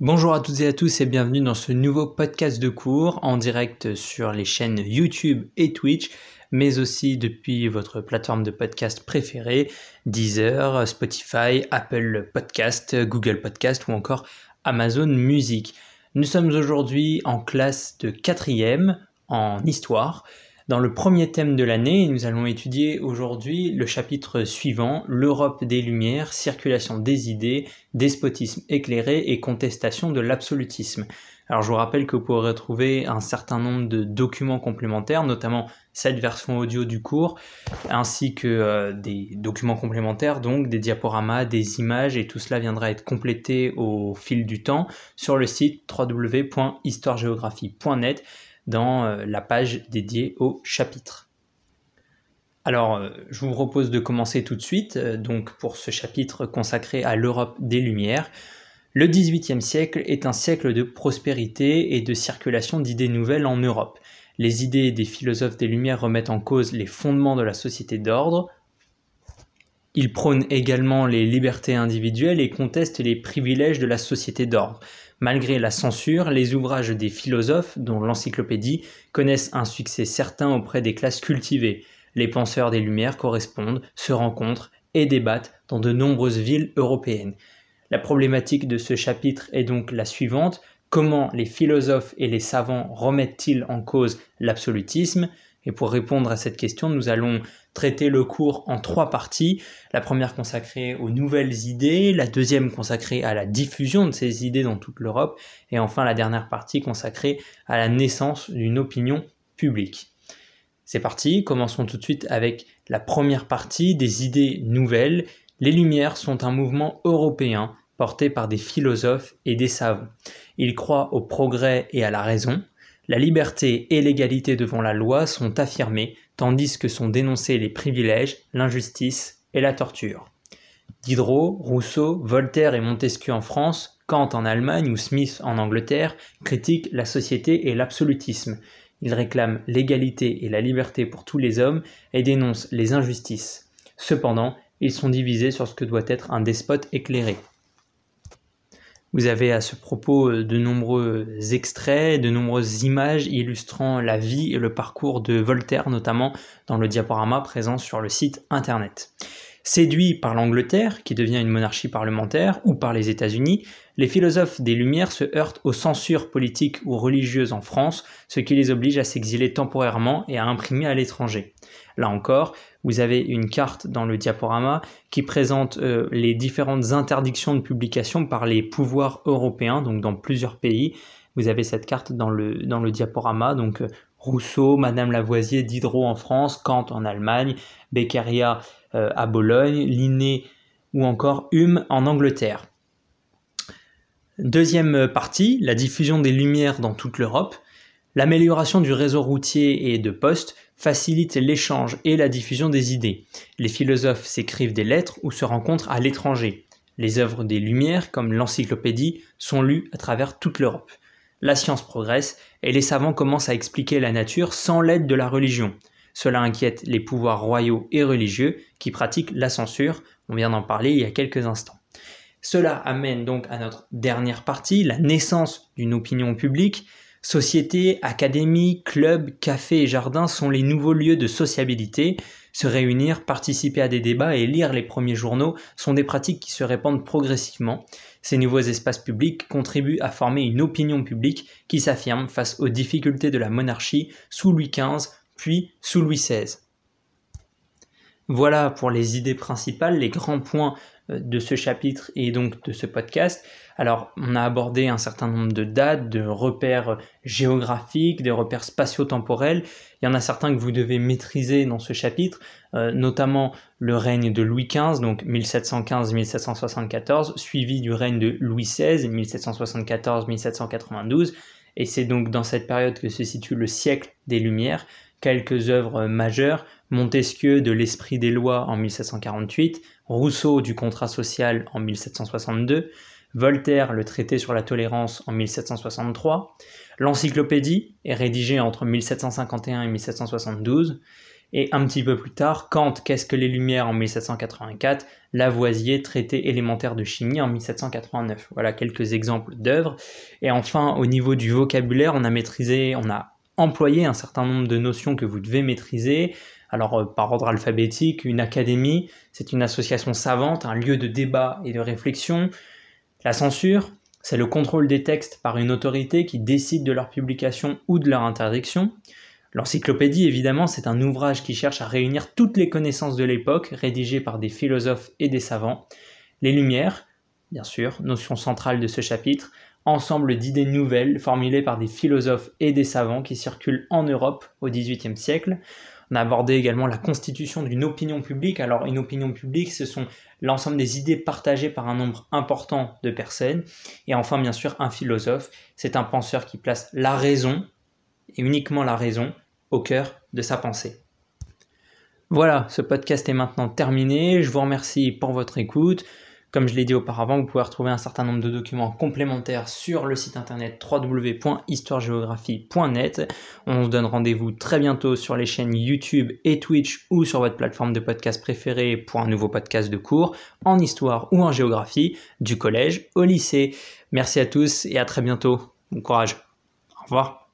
Bonjour à toutes et à tous et bienvenue dans ce nouveau podcast de cours en direct sur les chaînes YouTube et Twitch, mais aussi depuis votre plateforme de podcast préférée, Deezer, Spotify, Apple Podcast, Google Podcast ou encore Amazon Music. Nous sommes aujourd'hui en classe de quatrième en histoire. Dans le premier thème de l'année, nous allons étudier aujourd'hui le chapitre suivant, l'Europe des Lumières, circulation des idées, despotisme éclairé et contestation de l'absolutisme. Alors je vous rappelle que vous pourrez retrouver un certain nombre de documents complémentaires, notamment cette version audio du cours, ainsi que euh, des documents complémentaires, donc des diaporamas, des images, et tout cela viendra être complété au fil du temps sur le site www.histoiregéographie.net dans euh, la page dédiée au chapitre. Alors, euh, je vous propose de commencer tout de suite, euh, donc pour ce chapitre consacré à l'Europe des Lumières. Le XVIIIe siècle est un siècle de prospérité et de circulation d'idées nouvelles en Europe. Les idées des philosophes des Lumières remettent en cause les fondements de la société d'ordre. Ils prônent également les libertés individuelles et contestent les privilèges de la société d'ordre. Malgré la censure, les ouvrages des philosophes, dont l'encyclopédie, connaissent un succès certain auprès des classes cultivées. Les penseurs des Lumières correspondent, se rencontrent et débattent dans de nombreuses villes européennes. La problématique de ce chapitre est donc la suivante. Comment les philosophes et les savants remettent-ils en cause l'absolutisme? Et pour répondre à cette question, nous allons traiter le cours en trois parties. La première consacrée aux nouvelles idées, la deuxième consacrée à la diffusion de ces idées dans toute l'Europe, et enfin la dernière partie consacrée à la naissance d'une opinion publique. C'est parti, commençons tout de suite avec la première partie des idées nouvelles. Les Lumières sont un mouvement européen porté par des philosophes et des savants. Ils croient au progrès et à la raison. La liberté et l'égalité devant la loi sont affirmées tandis que sont dénoncés les privilèges, l'injustice et la torture. Diderot, Rousseau, Voltaire et Montesquieu en France, Kant en Allemagne ou Smith en Angleterre critiquent la société et l'absolutisme. Ils réclament l'égalité et la liberté pour tous les hommes et dénoncent les injustices. Cependant, ils sont divisés sur ce que doit être un despote éclairé. Vous avez à ce propos euh, de nombreux extraits, de nombreuses images illustrant la vie et le parcours de Voltaire, notamment dans le diaporama présent sur le site internet. Séduits par l'Angleterre, qui devient une monarchie parlementaire, ou par les États-Unis, les philosophes des Lumières se heurtent aux censures politiques ou religieuses en France, ce qui les oblige à s'exiler temporairement et à imprimer à l'étranger. Là encore, vous avez une carte dans le diaporama qui présente euh, les différentes interdictions de publication par les pouvoirs européens, donc dans plusieurs pays. Vous avez cette carte dans le, diaporama, donc euh, Rousseau, Madame Lavoisier, Diderot en France, Kant en Allemagne, Beccaria euh, à Bologne, Linné ou encore Hume en Angleterre. Deuxième partie, la diffusion des lumières dans toute l'Europe. L'amélioration du réseau routier et de poste facilite l'échange et la diffusion des idées. Les philosophes s'écrivent des lettres ou se rencontrent à l'étranger. Les œuvres des Lumières, comme l'encyclopédie, sont lues à travers toute l'Europe. La science progresse et les savants commencent à expliquer la nature sans l'aide de la religion. Cela inquiète les pouvoirs royaux et religieux qui pratiquent la censure, on vient d'en parler il y a quelques instants. Cela amène donc à notre dernière partie, la naissance d'une opinion publique Sociétés, académies, clubs, cafés et jardins sont les nouveaux lieux de sociabilité. Se réunir, participer à des débats et lire les premiers journaux sont des pratiques qui se répandent progressivement. Ces nouveaux espaces publics contribuent à former une opinion publique qui s'affirme face aux difficultés de la monarchie sous Louis XV puis sous Louis XVI. Voilà pour les idées principales, les grands points euh, de ce chapitre et donc de ce podcast. Alors, on a abordé un certain nombre de dates, de repères géographiques, des repères spatio-temporels. Il y en a certains que vous devez maîtriser dans ce chapitre, euh, notamment le règne de Louis XV, donc 1715-1774, suivi du règne de Louis XVI, 1774-1792. Et c'est donc dans cette période que se situe le siècle des Lumières. Quelques œuvres majeures, Montesquieu de l'Esprit des lois en 1748, Rousseau du contrat social en 1762, Voltaire le traité sur la tolérance en 1763, l'encyclopédie est rédigée entre 1751 et 1772, Et un petit peu plus tard, Kant, Qu'est-ce que les Lumières en 1784, Lavoisier, Traité élémentaire de chimie en 1789. Voilà quelques exemples d'œuvres. Et enfin, au niveau du vocabulaire, on a maîtrisé, on a employé un certain nombre de notions que vous devez maîtriser. Alors, euh, par ordre alphabétique, une académie, c'est une association savante, un lieu de débat et de réflexion. La censure, c'est le contrôle des textes par une autorité qui décide de leur publication ou de leur interdiction. L'encyclopédie, évidemment, c'est un ouvrage qui cherche à réunir toutes les connaissances de l'époque, rédigé par des philosophes et des savants. Les Lumières, bien sûr, notion centrale de ce chapitre, ensemble d'idées nouvelles formulées par des philosophes et des savants qui circulent en Europe au XVIIIe siècle. On a abordé également la constitution d'une opinion publique. Alors une opinion publique, ce sont l'ensemble des idées partagées par un nombre important de personnes. Et enfin, bien sûr, un philosophe, c'est un penseur qui place la raison et uniquement la raison au cœur de sa pensée. Voilà, ce podcast est maintenant terminé. Je vous remercie pour votre écoute. Comme je l'ai dit auparavant, vous pouvez retrouver un certain nombre de documents complémentaires sur le site internet www.histoiregéographie.net. On se donne rendez-vous très bientôt sur les chaînes YouTube et Twitch ou sur votre plateforme de podcast préférée pour un nouveau podcast de cours en histoire ou en géographie du collège au lycée. Merci à tous et à très bientôt. Bon courage. Au revoir.